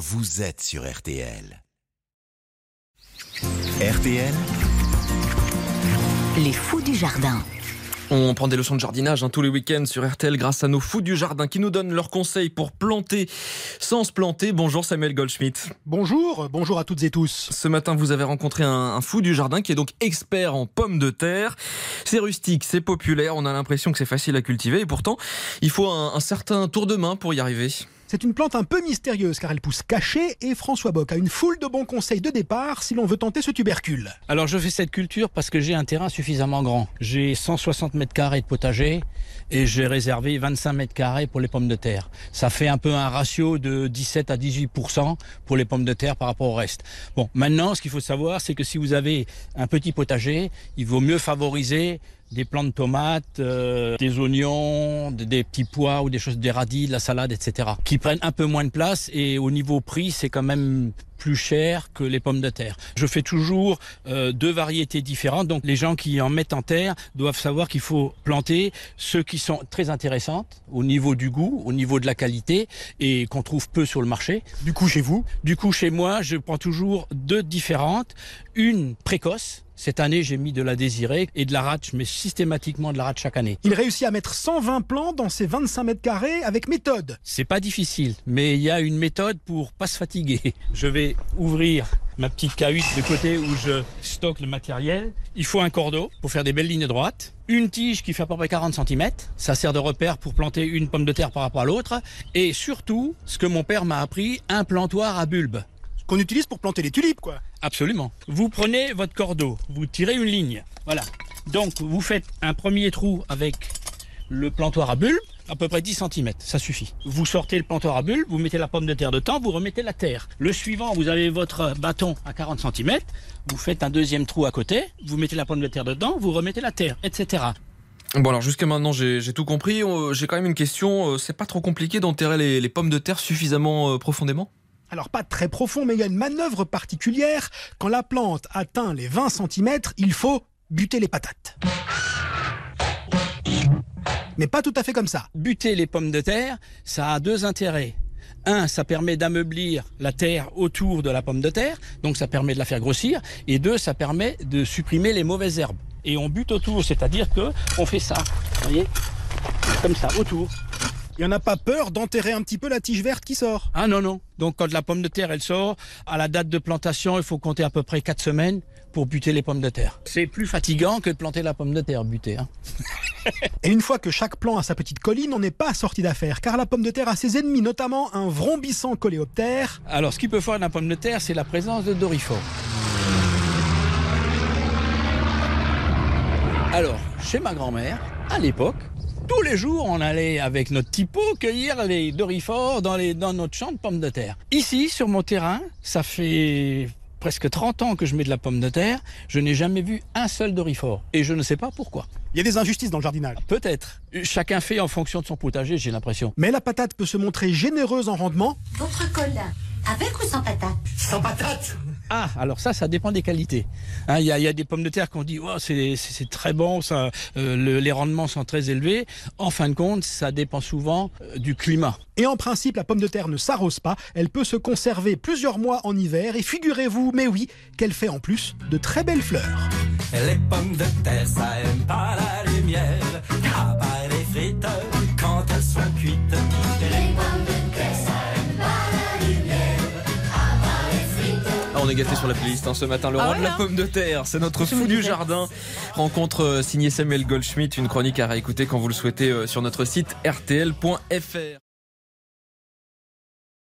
vous êtes sur RTL. RTL, Les fous du jardin. On prend des leçons de jardinage hein, tous les week-ends sur RTL grâce à nos fous du jardin qui nous donnent leurs conseils pour planter sans se planter. Bonjour Samuel Goldschmidt. Bonjour, bonjour à toutes et tous. Ce matin, vous avez rencontré un, un fou du jardin qui est donc expert en pommes de terre. C'est rustique, c'est populaire, on a l'impression que c'est facile à cultiver et pourtant, il faut un, un certain tour de main pour y arriver. C'est une plante un peu mystérieuse car elle pousse cachée et François Bock a une foule de bons conseils de départ si l'on veut tenter ce tubercule. Alors je fais cette culture parce que j'ai un terrain suffisamment grand. J'ai 160 mètres carrés de potager et j'ai réservé 25 mètres carrés pour les pommes de terre. Ça fait un peu un ratio de 17 à 18% pour les pommes de terre par rapport au reste. Bon, maintenant ce qu'il faut savoir c'est que si vous avez un petit potager, il vaut mieux favoriser des plants de tomates, euh, des oignons, des, des petits pois ou des choses, des radis, de la salade, etc. Qui prennent un peu moins de place et au niveau prix, c'est quand même plus cher que les pommes de terre. Je fais toujours euh, deux variétés différentes, donc les gens qui en mettent en terre doivent savoir qu'il faut planter ceux qui sont très intéressantes au niveau du goût, au niveau de la qualité et qu'on trouve peu sur le marché. Du coup, chez vous, Du coup, chez moi, je prends toujours deux différentes. Une précoce. Cette année, j'ai mis de la désirée et de la rate. Je mets systématiquement de la rate chaque année. il réussit à mettre 120 plants dans ses 25 mètres carrés avec méthode. C'est pas difficile, mais il y a une méthode pour pas se fatiguer. Je vais ouvrir ma petite cahute de côté où je stocke le matériel. Il faut un cordeau pour faire des belles lignes droites. Une tige qui fait à peu près 40 cm. Ça sert de repère pour planter une pomme de terre par rapport à l'autre. Et surtout, ce que mon père m'a appris, un plantoir à bulbe. Qu'on utilise pour planter les tulipes, quoi. Absolument. Vous prenez votre cordeau, vous tirez une ligne. Voilà. Donc vous faites un premier trou avec le plantoir à bulbe, à peu près 10 cm, ça suffit. Vous sortez le plantoir à bulbe, vous mettez la pomme de terre dedans, vous remettez la terre. Le suivant, vous avez votre bâton à 40 cm, vous faites un deuxième trou à côté, vous mettez la pomme de terre dedans, vous remettez la terre, etc. Bon alors jusqu'à maintenant j'ai tout compris. Euh, J'ai quand même une question. Euh, C'est pas trop compliqué d'enterrer les, les pommes de terre suffisamment euh, profondément? Alors pas très profond, mais il y a une manœuvre particulière. Quand la plante atteint les 20 cm, il faut buter les patates. Mais pas tout à fait comme ça. Buter les pommes de terre, ça a deux intérêts. Un, ça permet d'ameublir la terre autour de la pomme de terre, donc ça permet de la faire grossir. Et deux, ça permet de supprimer les mauvaises herbes. Et on bute autour, c'est-à-dire que on fait ça, vous voyez, comme ça, autour. Il n'y en a pas peur d'enterrer un petit peu la tige verte qui sort. Ah non, non. Donc quand la pomme de terre, elle sort, à la date de plantation, il faut compter à peu près 4 semaines pour buter les pommes de terre. C'est plus fatigant que de planter la pomme de terre, buter. Hein. Et une fois que chaque plant a sa petite colline, on n'est pas sorti d'affaire, car la pomme de terre a ses ennemis, notamment un vrombissant coléoptère. Alors, ce qui peut faire la pomme de terre, c'est la présence de dorifort. Alors, chez ma grand-mère, à l'époque, tous les jours, on allait avec notre typo cueillir les dorifores dans, les, dans notre champ de pommes de terre. Ici, sur mon terrain, ça fait presque 30 ans que je mets de la pomme de terre, je n'ai jamais vu un seul dorifort. Et je ne sais pas pourquoi. Il y a des injustices dans le jardinage. Peut-être. Chacun fait en fonction de son potager, j'ai l'impression. Mais la patate peut se montrer généreuse en rendement. Votre colin, avec ou sans patate? Sans patate Ah, alors ça, ça dépend des qualités. Hein, Il y, a, il y a des pommes de terre qu'on dit, oh, c'est très bon, ça, euh, le- les rendements sont très élevés. En fin de compte, ça dépend souvent euh, du climat. Et en principe, la pomme de terre ne s'arrose pas, elle peut se conserver plusieurs mois en hiver, et figurez-vous, mais oui, qu'elle fait en plus de très belles fleurs. Les pommes de terre, ça aime pas la lumière. On est gâté sur la playlist hein, ce matin. Laurent Ah ouais, de la hein pomme de terre, c'est notre fou du jardin. Rencontre euh, signée Samuel Goldschmidt, une chronique à réécouter quand vous le souhaitez euh, sur notre site rtl.fr.